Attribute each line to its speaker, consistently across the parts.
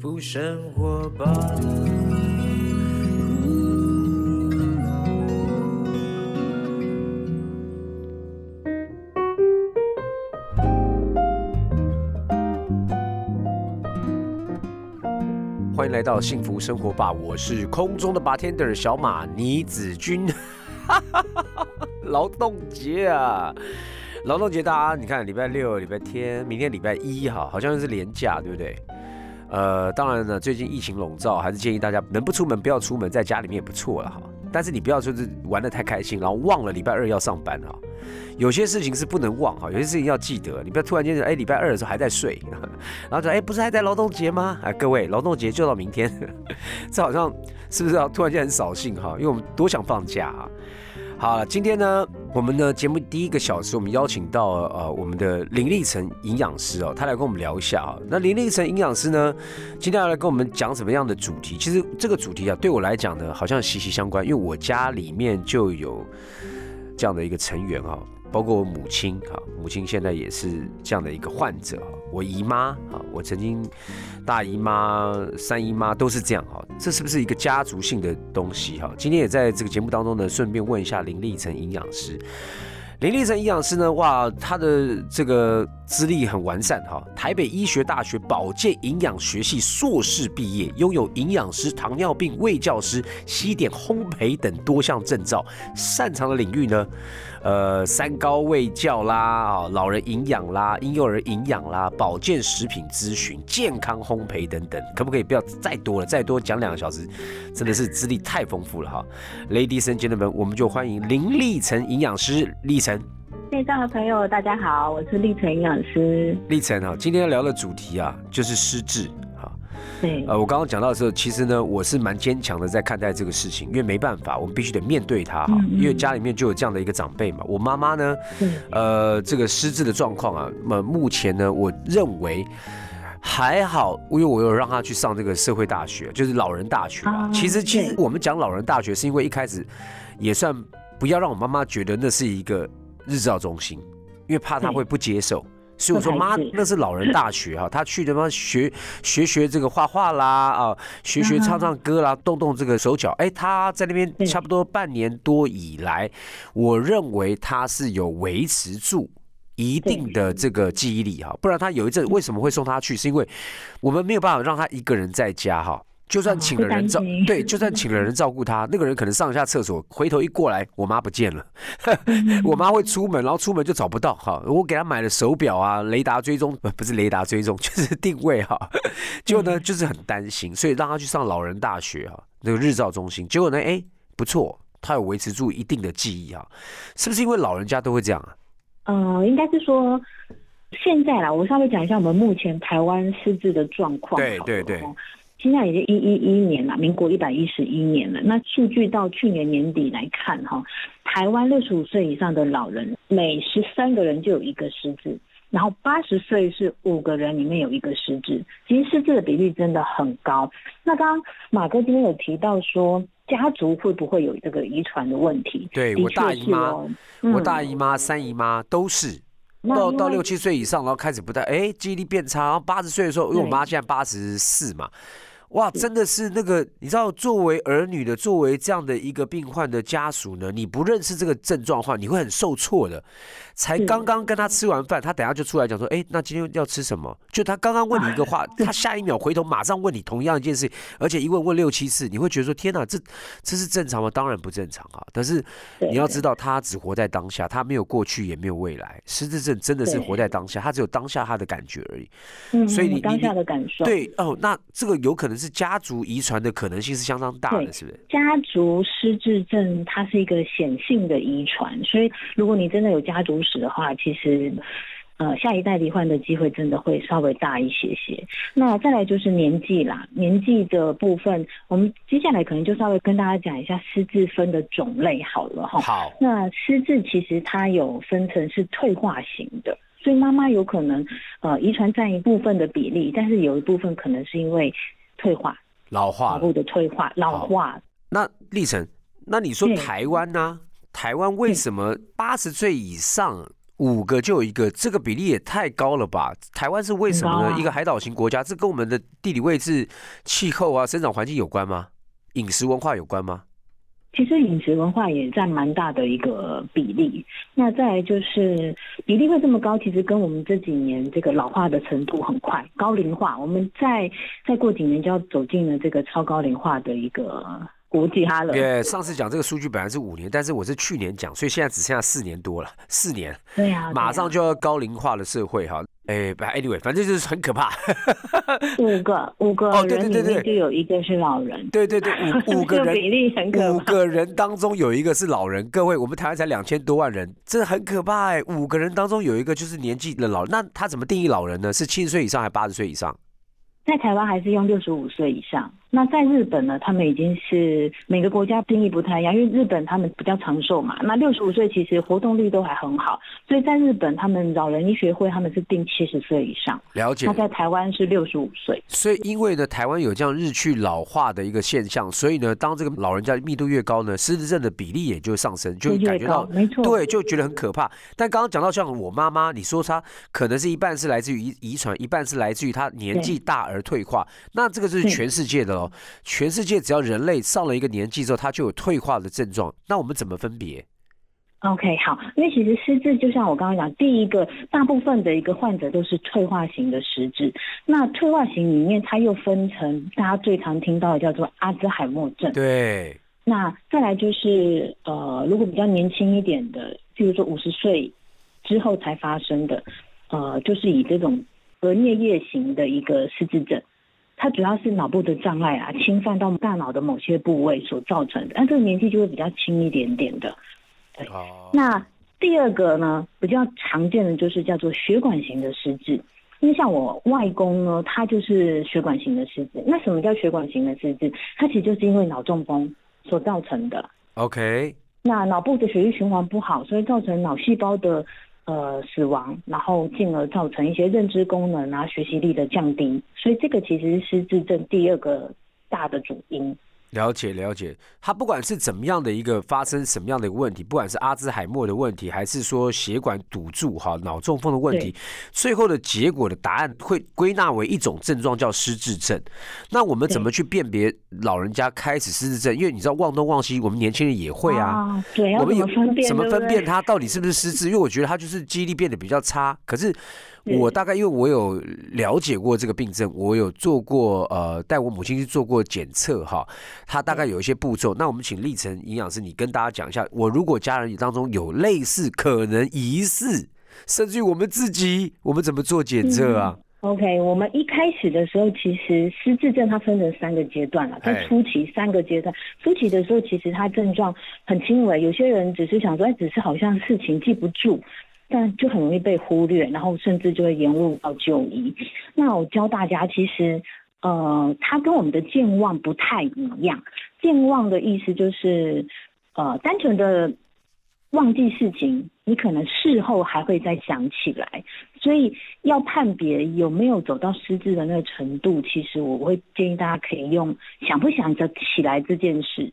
Speaker 1: 福生活吧。欢迎来到幸福生活吧，我是空中的 bartender 小马倪子君。劳动节啊，劳动节，大家你看，礼拜六、礼拜天，明天礼拜一哈，好像是连假，对不对？呃，当然呢，最近疫情笼罩，还是建议大家能不出门不要出门，在家里面也不错了哈。但是你不要就是玩的太开心，然后忘了礼拜二要上班哈。有些事情是不能忘哈，有些事情要记得。你不要突然间哎，礼拜二的时候还在睡，然后说哎，不是还在劳动节吗？哎，各位，劳动节就到明天，这好像是不是要突然间很扫兴哈？因为我们多想放假啊。好了，今天呢，我们的节目第一个小时，我们邀请到呃我们的林立成营养师哦，他来跟我们聊一下啊。那林立成营养师呢，今天要来跟我们讲什么样的主题？其实这个主题啊，对我来讲呢，好像息息相关，因为我家里面就有这样的一个成员啊。包括我母亲哈，母亲现在也是这样的一个患者我姨妈啊，我曾经大姨妈、三姨妈都是这样哈。这是不是一个家族性的东西哈？今天也在这个节目当中呢，顺便问一下林立成营养师。林立成营养师呢，哇，他的这个资历很完善哈，台北医学大学保健营养学系硕士毕业，拥有营养师、糖尿病卫教师、西点烘焙等多项证照，擅长的领域呢？呃，三高卫教啦，啊，老人营养啦，婴幼儿营养啦，保健食品咨询、健康烘焙等等，可不可以不要再多了？再多讲两个小时，真的是资历太丰富了哈。Ladies and gentlemen，我们就欢迎林立成营养师，立成。
Speaker 2: 线上的朋友大家好，我是立成营养师。
Speaker 1: 立成啊，今天要聊的主题啊，就是失智。
Speaker 2: 对，
Speaker 1: 呃，我刚刚讲到的时候，其实呢，我是蛮坚强的在看待这个事情，因为没办法，我们必须得面对它哈。因为家里面就有这样的一个长辈嘛，我妈妈呢，呃，这个失智的状况啊，那么目前呢，我认为还好，因为我有让她去上这个社会大学，就是老人大学啊。其实，其实我们讲老人大学，是因为一开始也算不要让我妈妈觉得那是一个日照中心，因为怕他会不接受。所以我说妈，那是老人大学哈，他去他妈学学学这个画画啦啊，学学唱唱歌啦，动动这个手脚。哎，他在那边差不多半年多以来，我认为他是有维持住一定的这个记忆力哈，不然他有一阵为什么会送他去？是因为我们没有办法让他一个人在家哈。就算请了人照，对，就算请了人照顾他，那个人可能上一下厕所，回头一过来，我妈不见了。我妈会出门，然后出门就找不到。哈，我给他买了手表啊，雷达追踪，不不是雷达追踪，就是定位哈。结果呢，就是很担心，所以让他去上老人大学哈，那个日照中心。结果呢，哎，不错，他有维持住一定的记忆哈。是不是因为老人家都会这样啊？
Speaker 2: 呃，应该是说现在啦，我稍微讲一下我们目前台湾失智的状况。
Speaker 1: 对对对。
Speaker 2: 现在已经一一一年了，民国一百一十一年了。那数据到去年年底来看，哈，台湾六十五岁以上的老人，每十三个人就有一个失智，然后八十岁是五个人里面有一个失智，其实失智的比例真的很高。那刚刚马哥今天有提到说，家族会不会有这个遗传的问题？
Speaker 1: 对我大姨妈，我大姨妈、三姨妈都是到到六七岁以上，然后开始不太哎记忆力变差，然后八十岁的时候，因为我妈现在八十四嘛。哇，真的是那个，你知道，作为儿女的，作为这样的一个病患的家属呢，你不认识这个症状的话，你会很受挫的。才刚刚跟他吃完饭，他等下就出来讲说，哎，那今天要吃什么？就他刚刚问你一个话，他下一秒回头马上问你同样一件事，而且一问问六七次，你会觉得说，天哪，这这是正常吗？当然不正常啊。但是你要知道，他只活在当下，他没有过去，也没有未来。失智症真的是活在当下，他只有当下他的感觉而已。
Speaker 2: 嗯，所以你当下的感受，
Speaker 1: 对哦，那这个有可能。是家族遗传的可能性是相当大的，是不是？
Speaker 2: 家族失智症它是一个显性的遗传，所以如果你真的有家族史的话，其实呃下一代罹患的机会真的会稍微大一些些。那再来就是年纪啦，年纪的部分，我们接下来可能就稍微跟大家讲一下失智分的种类好了哈。
Speaker 1: 好，
Speaker 2: 那失智其实它有分成是退化型的。所以妈妈有可能呃遗传占一部分的比例，但是有一部分可能是因为。退化、
Speaker 1: 老化、
Speaker 2: 脑部的退化、老化。
Speaker 1: 那历程，那你说台湾呢？台湾为什么八十岁以上五个就有一个，这个比例也太高了吧？台湾是为什么呢？一个海岛型国家，这跟我们的地理位置、气候啊、生长环境有关吗？饮食文化有关吗？
Speaker 2: 其实饮食文化也占蛮大的一个比例。那再来就是比例会这么高，其实跟我们这几年这个老化的程度很快，高龄化，我们再再过几年就要走进了这个超高龄化的一个。国际哈了。
Speaker 1: 对，上次讲这个数据本来是五年，但是我是去年讲，所以现在只剩下四年多了，四年。
Speaker 2: 对呀，
Speaker 1: 马上就要高龄化的社会哈。哎，anyway，反正就是很可怕。
Speaker 2: 五个五个人里面就有一个是老人。
Speaker 1: 对对对，五 五个人
Speaker 2: 比例很可
Speaker 1: 怕。五个人当中有一个是老人，各位，我们台湾才两千多万人，这很可怕哎。五个人当中有一个就是年纪的老人，那他怎么定义老人呢？是七十岁以上还是八十岁以上？
Speaker 2: 在台湾还是用六十五岁以上。那在日本呢？他们已经是每个国家定义不太一样，因为日本他们比较长寿嘛。那六十五岁其实活动力都还很好，所以在日本他们老人医学会他们是定七十岁以上。
Speaker 1: 了解。
Speaker 2: 那在台湾是六十五岁。
Speaker 1: 所以因为呢，台湾有这样日趋老化的一个现象，所以呢，当这个老人家密度越高呢，失智症的比例也就上升，就感觉到
Speaker 2: 没错，
Speaker 1: 对，就觉得很可怕。但刚刚讲到像我妈妈，你说她可能是一半是来自于遗遗传，一半是来自于她年纪大而退化，那这个是全世界的喽，全世。界只要人类上了一个年纪之后，他就有退化的症状。那我们怎么分别
Speaker 2: ？OK，好，因为其实失智就像我刚刚讲，第一个大部分的一个患者都是退化型的失智。那退化型里面，它又分成大家最常听到的叫做阿兹海默症。
Speaker 1: 对。
Speaker 2: 那再来就是呃，如果比较年轻一点的，譬如说五十岁之后才发生的，呃，就是以这种额颞叶型的一个失智症。它主要是脑部的障碍啊，侵犯到大脑的某些部位所造成的，那这个年纪就会比较轻一点点的。对，那第二个呢，比较常见的就是叫做血管型的失智，因为像我外公呢，他就是血管型的失智。那什么叫血管型的失智？它其实就是因为脑中风所造成的。
Speaker 1: OK，
Speaker 2: 那脑部的血液循环不好，所以造成脑细胞的。呃，死亡，然后进而造成一些认知功能啊、学习力的降低，所以这个其实是自证第二个大的主因。
Speaker 1: 了解了解，他不管是怎么样的一个发生什么样的一个问题，不管是阿兹海默的问题，还是说血管堵住哈脑中风的问题，最后的结果的答案会归纳为一种症状叫失智症。那我们怎么去辨别老人家开始失智症？因为你知道忘东忘西，我们年轻人也会
Speaker 2: 啊。对，
Speaker 1: 我们
Speaker 2: 有
Speaker 1: 怎么分辨他到底是不是失智？因为我觉得他就是记忆力变得比较差，可是。我大概因为我有了解过这个病症，我有做过呃带我母亲去做过检测哈，他大概有一些步骤。那我们请立成营养师，你跟大家讲一下，我如果家人当中有类似可能疑似，甚至于我们自己，我们怎么做检测啊
Speaker 2: ？OK，我们一开始的时候，其实失智症它分成三个阶段了，在初期三个阶段，初期的时候其实它症状很轻微，有些人只是想说，哎，只是好像事情记不住。但就很容易被忽略，然后甚至就会延误到就医。那我教大家，其实，呃，它跟我们的健忘不太一样。健忘的意思就是，呃，单纯的忘记事情，你可能事后还会再想起来。所以要判别有没有走到失智的那个程度，其实我会建议大家可以用想不想着起来这件事。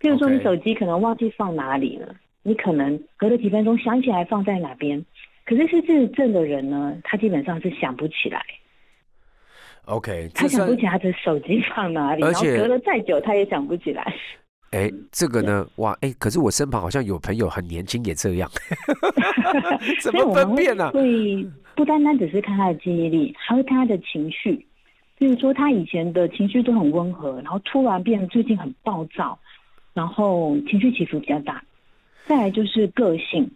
Speaker 2: 譬如说，你手机可能忘记放哪里了。你可能隔了几分钟想起来放在哪边，可是失智症的人呢，他基本上是想不起来。
Speaker 1: OK，
Speaker 2: 他想不起他的手机放哪里，然后隔了再久他也想不起来。
Speaker 1: 哎，这个呢，哇，哎，可是我身旁好像有朋友很年轻也这样，怎么分辨呢？
Speaker 2: 会不单单只是看他的记忆力，还会看他的情绪。比如说他以前的情绪都很温和，然后突然变得最近很暴躁，然后情绪起伏比较大。再来就是个性，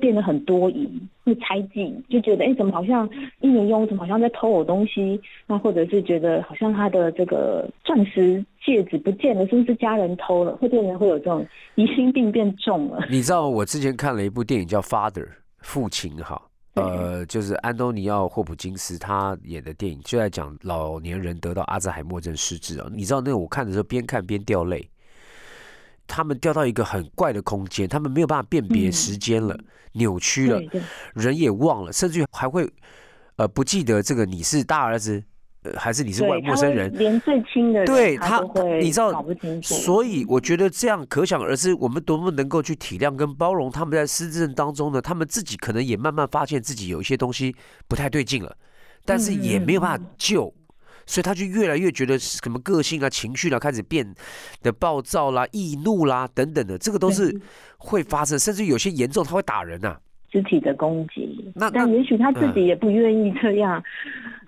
Speaker 2: 变得很多疑，会猜忌，就觉得哎，怎么好像一年用，怎么好像在偷我东西？那或者是觉得好像他的这个钻石戒指不见了，是不是家人偷了？会变成会有这种疑心病变重了。
Speaker 1: 你知道我之前看了一部电影叫《Father》，父亲哈，呃，就是安东尼奥霍普金斯他演的电影，就在讲老年人得到阿兹海默症失智啊。你知道那个我看的时候边看边掉泪。他们掉到一个很怪的空间，他们没有办法辨别时间了，扭曲了，人也忘了，甚至还会呃不记得这个你是大儿子呃还是你是外陌生人？
Speaker 2: 连最亲的人
Speaker 1: 对他你知道所以我觉得这样可想而知，我们多么能够去体谅跟包容他们在失智症当中呢？他们自己可能也慢慢发现自己有一些东西不太对劲了，但是也没有办法救。所以他就越来越觉得什么个性啊、情绪啊、开始变得暴躁啦、易怒啦等等的，这个都是会发生，甚至有些严重他会打人呐、
Speaker 2: 肢体的攻击，
Speaker 1: 那
Speaker 2: 但也许他自己也不愿意这样。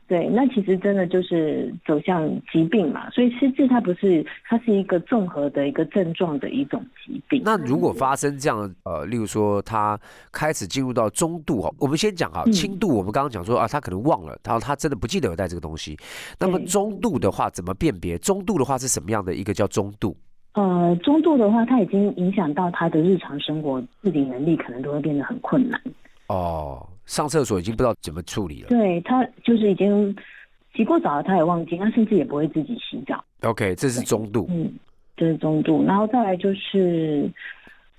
Speaker 2: 对，那其实真的就是走向疾病嘛，所以失智它不是，它是一个综合的一个症状的一种疾病。
Speaker 1: 那如果发生这样，呃，例如说他开始进入到中度哈，我们先讲哈，
Speaker 2: 嗯
Speaker 1: 轻度我们刚刚讲说啊，他可能忘了，然后他真的不记得有带这个东西。那么中度的话怎么辨别？中度的话是什么样的一个叫中度？
Speaker 2: 呃，中度的话，它已经影响到他的日常生活自理能力，可能都会变得很困难。
Speaker 1: 哦，上厕所已经不知道怎么处理了。
Speaker 2: 对他就是已经洗过澡了，他也忘记，他甚至也不会自己洗澡。
Speaker 1: OK，这是中度。
Speaker 2: 嗯，这是中度，然后再来就是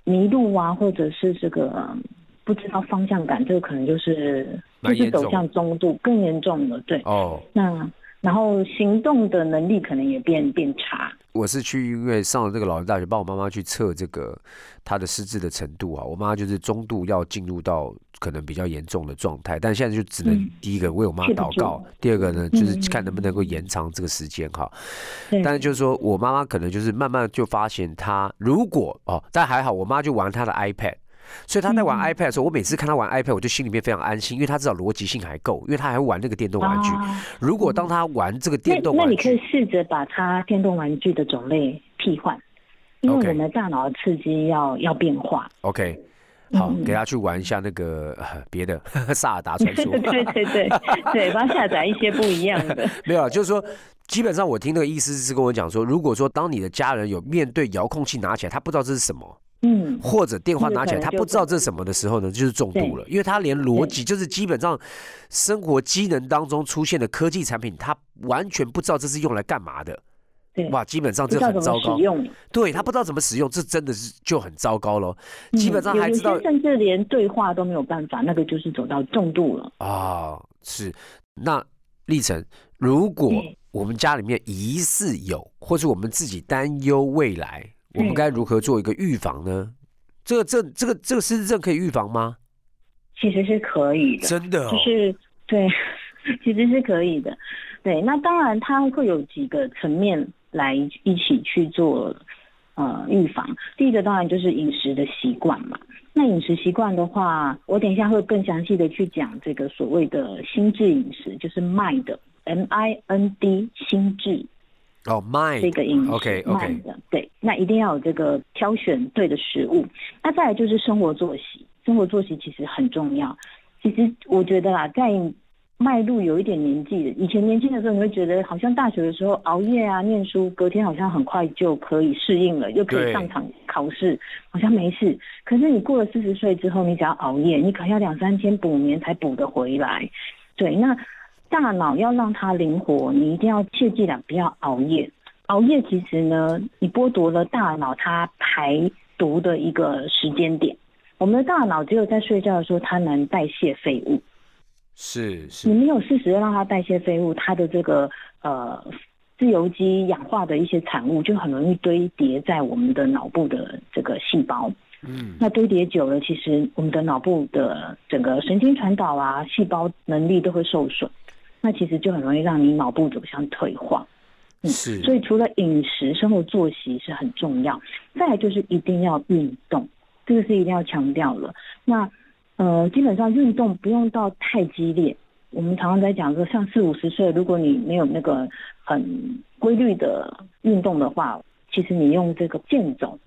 Speaker 2: 迷路啊，或者是这个嗯不知道方向感，这个可能就是就是走向中度，更严重了。对，
Speaker 1: 哦，
Speaker 2: 那然后行动的能力可能也变变差。
Speaker 1: 我是去因为上了这个老人大学，帮我妈妈去测这个她的失智的程度啊。我妈就是中度要进入到可能比较严重的状态，但现在就只能
Speaker 2: 嗯
Speaker 1: 第一个为我妈祷告
Speaker 2: 住，
Speaker 1: 第二个呢就是看能不能够延长这个时间哈。
Speaker 2: 对，
Speaker 1: 但是就是说我妈妈可能就是慢慢就发现她如果哦，但还好我妈就玩她的 iPad。所以他在玩
Speaker 2: 嗯
Speaker 1: iPad 的时候，我每次看他玩 iPad，我就心里面非常安心，因为他至少逻辑性还够，因为他还会玩那个电动玩具。
Speaker 2: 啊
Speaker 1: 如果当他玩这个电动玩
Speaker 2: 那你可以，试着把他电动玩具的种类替换，因为我们大脑的刺激要要变化。
Speaker 1: OK，好，
Speaker 2: 嗯
Speaker 1: 给他去玩一下那个呃别的 萨尔达传说。
Speaker 2: 对对对对，帮他下载一些不一样的。
Speaker 1: 没有啊，就是说，基本上我听那个意思是跟我讲说，如果说当你的家人有面对遥控器拿起来，他不知道这是什么，
Speaker 2: 嗯，
Speaker 1: 或者电话拿起来他不知道这是什么的时候呢，就是中毒了，因为他连逻辑就是基本上生活机能当中出现的科技产品，他完全不知道这是用来干嘛的。
Speaker 2: 对，
Speaker 1: 哇，基本上这很糟糕。对他不知道怎么使用，这真的是就很糟糕咯。基本上还知道
Speaker 2: 甚至连对话都没有办法，那个就是走到重度了。
Speaker 1: 啊、是那历程，如果我们家里面疑似有，或是我们自己担忧未来，我们
Speaker 2: 对
Speaker 1: 该如何做一个预防呢？这个这这个这个失智症可以预防吗？
Speaker 2: 其实是可以的，
Speaker 1: 真的、哦，
Speaker 2: 就是对，其实是可以的。对，那当然它会有几个层面来一起去做呃预防。第一个当然就是饮食的习惯嘛。那饮食习惯的话，我等一下会更详细的去讲这个所谓的心智饮食，就是 mind M I N D 心智
Speaker 1: 哦，mind
Speaker 2: 这个饮食
Speaker 1: OK OK，
Speaker 2: 慢的，对，那一定要有这个挑选对的食物。那再来就是生活作息，生活作息其实很重要。其实我觉得啊，在迈入有一点年纪的，以前年轻的时候，你会觉得好像大学的时候熬夜啊、念书，隔天好像很快就可以适应了，又可以上场考试，好像没事。可是你过了四十岁之后，你只要熬夜，你可能要两三天补眠才补得回来。对，那大脑要让它灵活，你一定要切记了，不要熬夜。熬夜其实呢，你剥夺了大脑它排毒的一个时间点。我们的大脑只有在睡觉的时候，它能代谢废物。
Speaker 1: 是是你
Speaker 2: 没有适时的让它代谢废物，它的这个呃自由基氧化的一些产物就很容易堆叠在我们的脑部的这个细胞。
Speaker 1: 嗯
Speaker 2: 那堆叠久了，其实我们的脑部的整个神经传导啊、细胞能力都会受损，那其实就很容易让你脑部走向退化。嗯
Speaker 1: 是，
Speaker 2: 所以除了饮食、生活作息是很重要，再来就是一定要运动，这个是一定要强调了。那呃，基本上运动不用到太激烈。我们常常在讲说，像四五十岁，如果你没有那个很规律的运动的话，其实你用这个健走，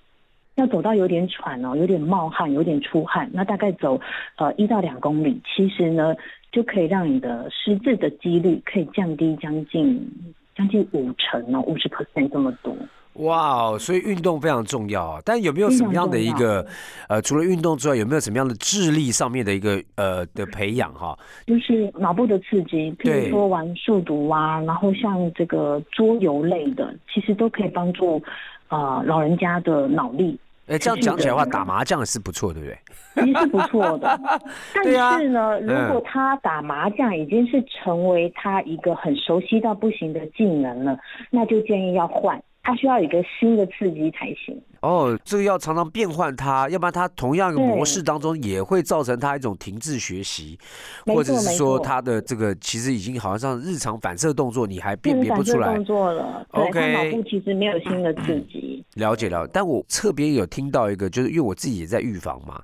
Speaker 2: 要走到有点喘哦，有点冒汗，有点出汗，那大概走呃一到两公里，其实呢就可以让你的失智的几率可以降低将近将近五成哦，五十 percent 这么多。
Speaker 1: 哇哦，所以运动非常重要啊。但有没有什么样的一个呃，除了运动之外，有没有什么样的智力上面的一个呃的培养哈？
Speaker 2: 就是脑部的刺激，譬如说玩数独啊，然后像这个桌游类的，其实都可以帮助呃老人家的脑力
Speaker 1: 哎，这样讲起来的话，打麻将是不错，对不对？
Speaker 2: 其实是不错的。但是呢，如
Speaker 1: 嗯
Speaker 2: 果他打麻将已经是成为他一个很熟悉到不行的技能了，那就建议要换，他需要一个新的刺激才行。
Speaker 1: 哦，这个要常常变换它，要不然它同样一个模式当中也会造成他一种停滞学习，或者是说他的这个其实已经好像日常反射动作，你还辨别不出来
Speaker 2: 反射动。作了，对
Speaker 1: OK
Speaker 2: 脑部其实没有新的刺激。
Speaker 1: 了解了，但我特别有听到一个，就是因为我自己也在预防嘛，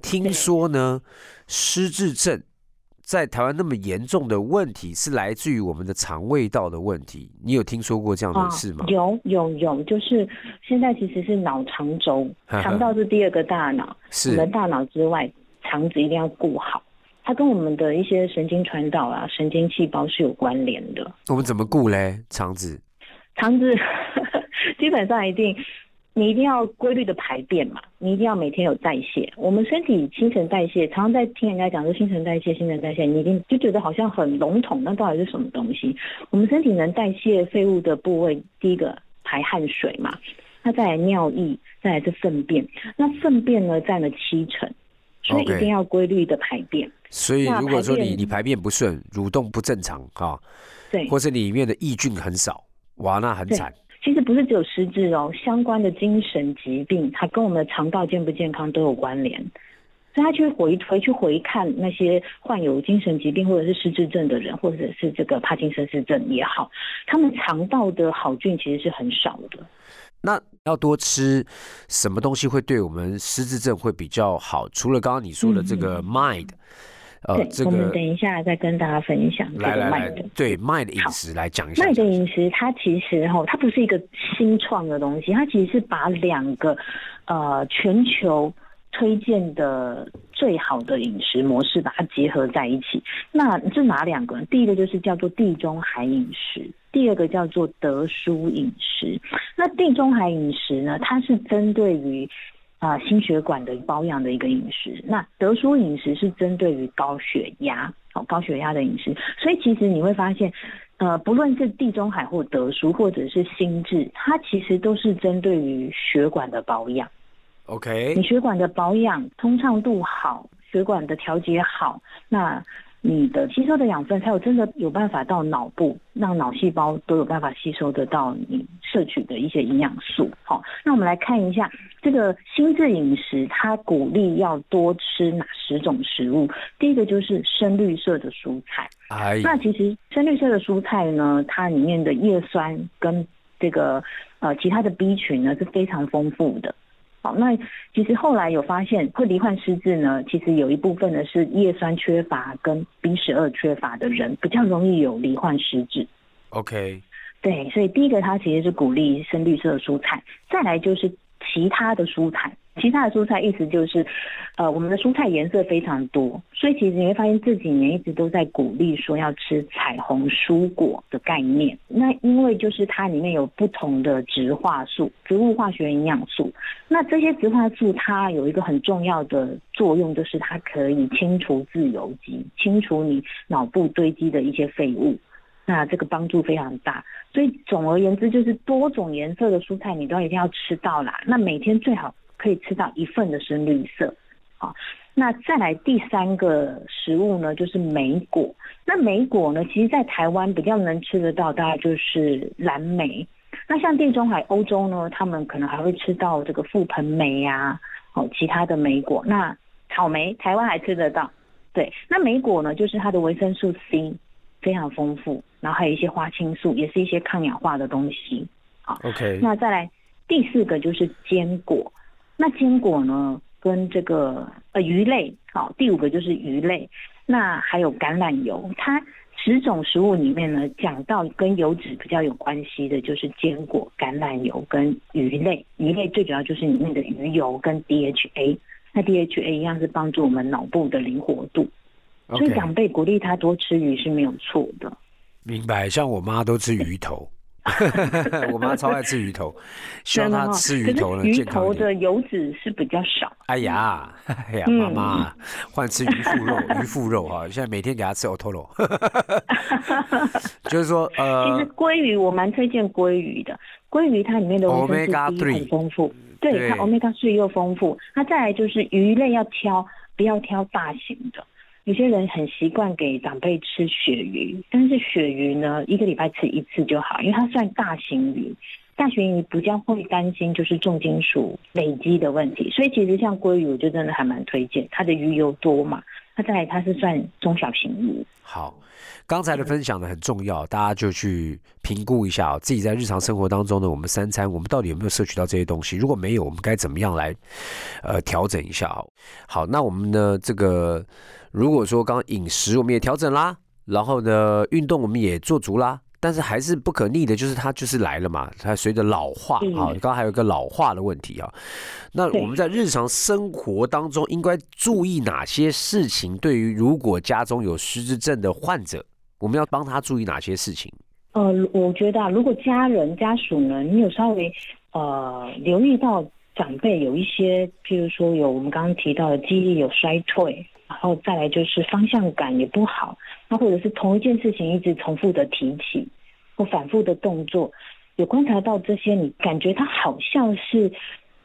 Speaker 1: 听说呢，失智症在台湾那么严重的问题是来自于我们的肠胃道的问题，你有听说过这样的事吗？
Speaker 2: 啊有有有，就是现在其实是脑肠轴，肠道是第二个大脑，我们
Speaker 1: 是
Speaker 2: 大脑之外，肠子一定要顾好。它跟我们的一些神经传导啊、神经细胞是有关联的。
Speaker 1: 我们怎么顾嘞？肠子
Speaker 2: 肠子 基本上一定，你一定要规律的排便嘛，你一定要每天有代谢。我们身体新陈代谢，常常在听人家讲说新陈代谢、新陈代谢，你一定就觉得好像很笼统，那到底是什么东西？我们身体能代谢废物的部位，第一个排汗水嘛，那再来尿液，再来是粪便。那粪便呢占了七成，所以一定要规律的排便。
Speaker 1: 所以如果说
Speaker 2: 排
Speaker 1: 你你排便不顺，蠕动不正常哈、
Speaker 2: 对，
Speaker 1: 或是里面的抑菌很少，哇，那很
Speaker 2: 对
Speaker 1: 惨。
Speaker 2: 其实不是只有失智哦，相关的精神疾病，它跟我们的肠道健不健康都有关联。所以他去回回去回看那些患有精神疾病或者是失智症的人，或者是这个帕金森氏症也好，他们肠道的好菌其实是很少的。
Speaker 1: 那要多吃什么东西会对我们失智症会比较好？除了刚刚你说的这个 mind，、
Speaker 2: 对，
Speaker 1: 这个
Speaker 2: 我们等一下再跟大家分享这
Speaker 1: 来来来
Speaker 2: 个麦的。，
Speaker 1: 对 mind 的饮食来讲一下
Speaker 2: 麦。的饮食，它其实哈，它不是一个新创的东西，它其实是把两个呃全球推荐的最好的饮食模式把它结合在一起。那这哪两个？第一个就是叫做地中海饮食，第二个叫做德舒饮食。那地中海饮食呢，它是针对于啊、心血管的保养的一个饮食。那德叔饮食是针对于高血压，哦、高血压的饮食。所以其实你会发现，呃，不论是地中海或德叔，或者是心智，它其实都是针对于血管的保养。
Speaker 1: OK，
Speaker 2: 你血管的保养通畅度好，血管的调节好，那你的吸收的养分才有真的有办法到脑部，让脑细胞都有办法吸收得到你摄取的一些营养素。好，那我们来看一下这个心智饮食，它鼓励要多吃哪十种食物？第一个就是深绿色的蔬菜。
Speaker 1: 哎，
Speaker 2: 那其实深绿色的蔬菜呢，它里面的叶酸跟这个呃其他的 B 群呢是非常丰富的。好，那其实后来有发现，会罹患失智呢，其实有一部分呢是叶酸缺乏跟 B 十二缺乏的人比较容易有罹患失智。
Speaker 1: OK，
Speaker 2: 对，所以第一个它其实是鼓励深绿色的蔬菜，再来就是其他的蔬菜。其他的蔬菜意思就是，呃，我们的蔬菜颜色非常多，所以其实你会发现这几年一直都在鼓励说要吃彩虹蔬果的概念。那因为就是它里面有不同的植化素、植物化学营养素，那这些植化素它有一个很重要的作用，就是它可以清除自由基，清除你脑部堆积的一些废物。那这个帮助非常大，所以总而言之，就是多种颜色的蔬菜你都一定要吃到啦。那每天最好可以吃到一份的深绿色，好。那再来第三个食物呢，就是莓果。那莓果呢，其实在台湾比较能吃得到，大概就是蓝莓。那像地中海、欧洲呢，他们可能还会吃到这个覆盆莓呀、哦，其他的莓果。那草莓，台湾还吃得到。对，那莓果呢，就是它的维生素 C 非常丰富，然后还有一些花青素，也是一些抗氧化的东西。
Speaker 1: 好 OK，
Speaker 2: 那再来第四个就是坚果，那坚果呢跟这个呃鱼类，好、第五个就是鱼类，那还有橄榄油，它十种食物里面呢讲到跟油脂比较有关系的就是坚果、橄榄油跟鱼类，鱼类最主要就是里面的鱼油跟 DHA，那 DHA 一样是帮助我们脑部的灵活度，所以长辈鼓励他多吃鱼是没有错的。
Speaker 1: 明白。像我妈都吃鱼头，我妈超爱吃鱼头，希望她吃鱼头呢
Speaker 2: 鱼。头的油脂是比较少。
Speaker 1: 哎呀，哎呀，
Speaker 2: 嗯
Speaker 1: 妈妈换吃鱼腹肉，鱼腹肉哈，现在每天给她吃 otoro，就是说呃
Speaker 2: 其实，鲑鱼我蛮推荐鲑鱼的，鲑鱼它里面的维生素
Speaker 1: Omega
Speaker 2: D
Speaker 1: 3
Speaker 2: 很丰富。对，它 omega 3又丰富。那再来就是鱼类要挑，不要挑大型的。有些人很习惯给长辈吃鳕鱼，但是鳕鱼呢，一个礼拜吃一次就好，因为它算大型鱼。大型鱼比较会担心就是重金属累积的问题，所以其实像鲑鱼，我就真的还蛮推荐，它的鱼油多嘛。那再来，它是算中小型鱼。
Speaker 1: 好，刚才的分享呢很重要，大家就去评估一下自己在日常生活当中呢，我们三餐我们到底有没有摄取到这些东西？如果没有，我们该怎么样来呃调整一下？好，那我们呢这个如果说刚刚饮食我们也调整啦，然后呢运动我们也做足啦。但是还是不可逆的，就是它就是来了嘛，它随着老化啊，刚刚还有一个老化的问题啊。那我们在日常生活当中应该注意哪些事情？对于如果家中有失智症的患者，我们要帮他注意哪些事情？
Speaker 2: 呃，我觉得啊如果家人家属呢，你有稍微呃留意到长辈有一些，譬如说有我们刚刚提到的记忆力有衰退。然后再来就是方向感也不好，那或者是同一件事情一直重复的提起，或反复的动作，有观察到这些，你感觉他好像是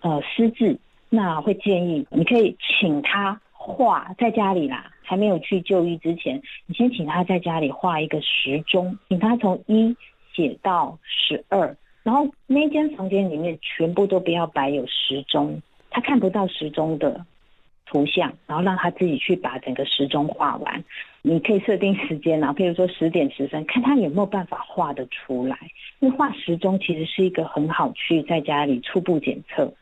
Speaker 2: 呃失智，那会建议你可以请他画在家里啦，还没有去就医之前，你先请他在家里画一个时钟，请他从一写到十二，然后那间房间里面全部都不要摆有时钟，他看不到时钟的。图像，然后让他自己去把整个时钟画完。你可以设定时间啊，譬如说十点十分，看他有没有办法画得出来。因为画时钟其实是一个很好去在家里初步检测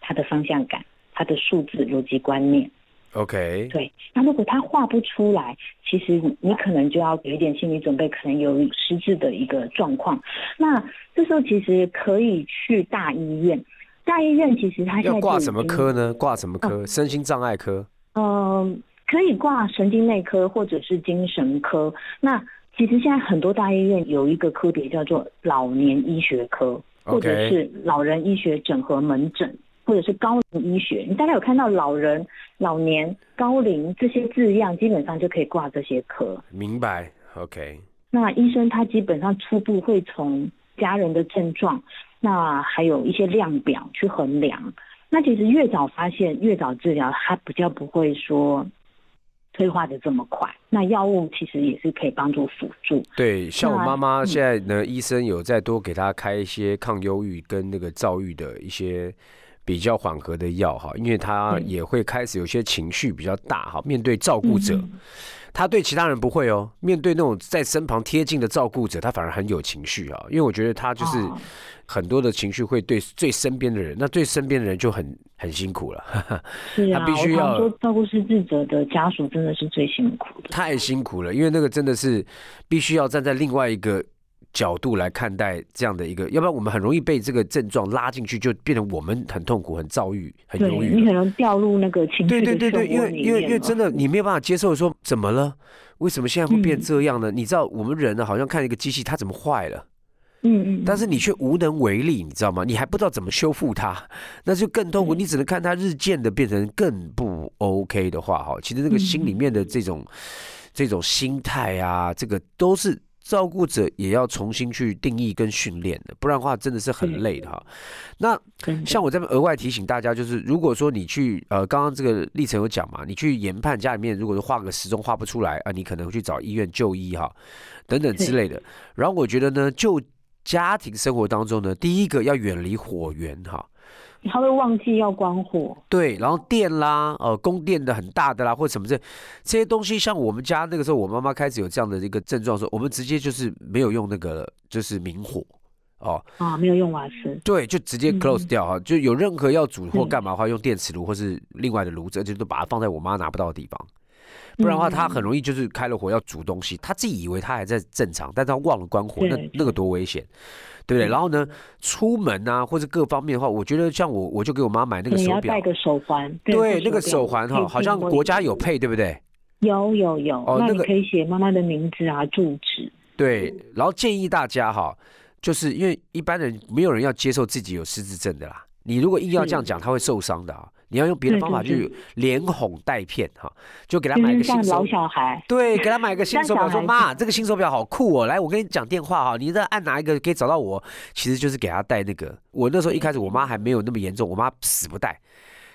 Speaker 2: 他的方向感、他的数字逻辑观念。
Speaker 1: OK，
Speaker 2: 对。那如果他画不出来，其实你可能就要有一点心理准备，可能有失智的一个状况。那这时候其实可以去大医院。大医院其实他
Speaker 1: 要挂什么科呢？挂什么科？身心障碍科？
Speaker 2: 嗯，可以挂神经内科或者是精神科。那其实现在很多大医院有一个科别叫做老年医学科，或者是老人医学整合门诊，或者是高龄医学。你大概有看到老人、老年、高龄这些字样，基本上就可以挂这些科。
Speaker 1: 明白？OK。
Speaker 2: 那医生他基本上初步会从家人的症状。那还有一些量表去衡量，那其实越早发现越早治疗，它比较不会说退化的这么快。那药物其实也是可以帮助辅助。
Speaker 1: 对，像我妈妈现在呢，医生有再多给她开一些抗忧郁跟那个躁郁的一些比较缓和的药哈，因为他也会开始有些情绪比较大哈，面对照顾者。他对其他人不会哦，面对那种在身旁贴近的照顾者，他反而很有情绪啊。因为我觉得他就是很多的情绪会对最身边的人，那最身边的人就很很辛苦了。
Speaker 2: 是啊，必须要说照顾失智者的家属真的是最辛苦的，
Speaker 1: 太辛苦了，因为那个真的是必须要站在另外一个。角度来看待这样的一个，要不然我们很容易被这个症状拉进去，就变成我们很痛苦、很躁郁、很忧郁。
Speaker 2: 你可能掉入那个情绪
Speaker 1: 对对对对，因为因为因为真的你没有办法接受，说怎么了？为什么现在会变这样呢？你知道我们人呢，好像看一个机器，它怎么坏了？
Speaker 2: 嗯嗯。
Speaker 1: 但是你却无能为力，你知道吗？你还不知道怎么修复它，那就更痛苦。你只能看它日渐的变成更不 OK 的话，哈，其实那个心里面的这种这种心态啊，这个都是。照顾者也要重新去定义跟训练的，不然的话真的是很累的哈。那像我这边额外提醒大家，就是如果说你去呃，刚刚这个历程有讲嘛，你去研判家里面，如果是画个时钟画不出来啊，你可能会去找医院就医哈，等等之类的。然后我觉得呢，就家庭生活当中呢，第一个要远离火源哈。
Speaker 2: 他会忘记要关火，
Speaker 1: 对，然后电啦，呃，供电的很大的啦，或者什么这这些东西，像我们家那个时候，我妈妈开始有这样的一个症状的时候，我们直接就是没有用那个就是明火，
Speaker 2: 哦，啊，没有用瓦斯，
Speaker 1: 对，就直接 close 掉哈，就有任何要煮或干嘛的话，用电磁炉或是另外的炉子，而且都把它放在我妈拿不到的地方，不然的话，他很容易就是开了火要煮东西，他自己以为他还在正常，但他忘了关火，那那个多危险。对不对？然后呢，出门啊，或者各方面的话，我觉得像我，我就给我妈买那个手表，
Speaker 2: 戴个手环。
Speaker 1: 对，那个手环哈，好像国家有配，对不对？
Speaker 2: 有有有，哦，那个可以写妈妈的名字啊，住址。
Speaker 1: 对，然后建议大家哈，就是因为一般人没有人要接受自己有失智症的啦，你如果硬要这样讲，他会受伤的啊。你要用别的方法去连哄带骗哈，就给他买个新手
Speaker 2: 老小孩，
Speaker 1: 对，给他买个新手表，说妈，这个新手表好酷哦，来，我跟你讲电话哈，你这按哪一个可以找到我？其实就是给他带那个。我那时候一开始我妈还没有那么严重，我妈死不带，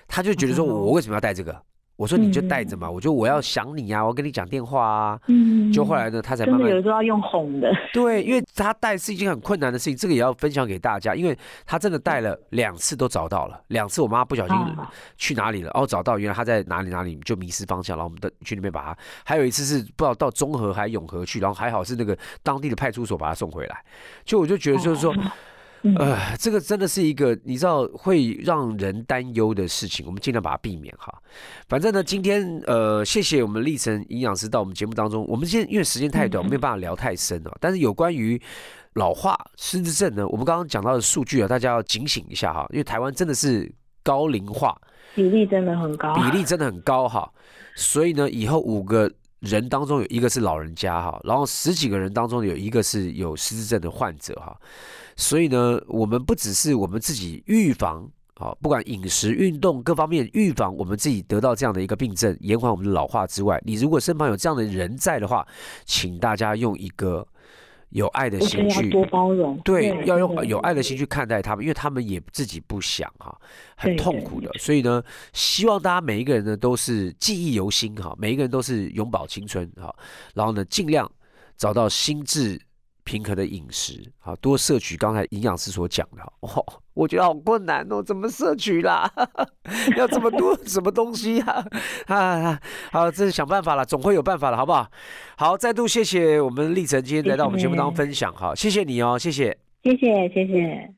Speaker 1: 她就觉得说我为什么要带这个？我说你就带着嘛，我就我要想你呀，我跟你讲电话啊。嗯。就后来呢，他才慢慢。
Speaker 2: 有时候要用哄的。
Speaker 1: 对，因为他带是一件很困难的事情，这个也要分享给大家，因为他真的带了两次都找到了，两次我妈不小心去哪里了，哦找到，原来他在哪里哪里就迷失方向，然后我们的去那边把他，还有一次是不知道到中和还永和去，然后还好是那个当地的派出所把他送回来，就我就觉得就是说。呃，这个真的是一个你知道会让人担忧的事情，我们尽量把它避免哈。反正呢，今天呃，谢谢我们立成营养师到我们节目当中。我们现在因为时间太短，没有办法聊太深了。但是有关于老化失智症呢，我们刚刚讲到的数据啊，大家要警醒一下哈。因为台湾真的是高龄化
Speaker 2: 比例真的很高，
Speaker 1: 比例真的很高哈。所以呢，以后五个人当中有一个是老人家哈，然后十几个人当中有一个是有失智症的患者哈。所以呢，我们不只是我们自己预防啊，不管饮食、运动各方面预防，我们自己得到这样的一个病症，延缓我们的老化之外，你如果身旁有这样的人在的话，请大家用一个有爱的心去
Speaker 2: 多包容，
Speaker 1: 对，要用有爱的心去看待他们，因为他们也自己不想哈，很痛苦的。所以呢，希望大家每一个人呢都是记忆犹新哈，每一个人都是永葆青春哈，然后呢，尽量找到心智。平衡的饮食，好多摄取。刚才营养师所讲的，哦，我觉得好困难哦，怎么摄取啦？要这么多什么东西啊？啊，好，这是想办法了，总会有办法了，好不好？好，再度谢谢我们立成今天来到我们节目当中分享，好，谢谢你哦，谢谢，
Speaker 2: 谢谢，谢谢。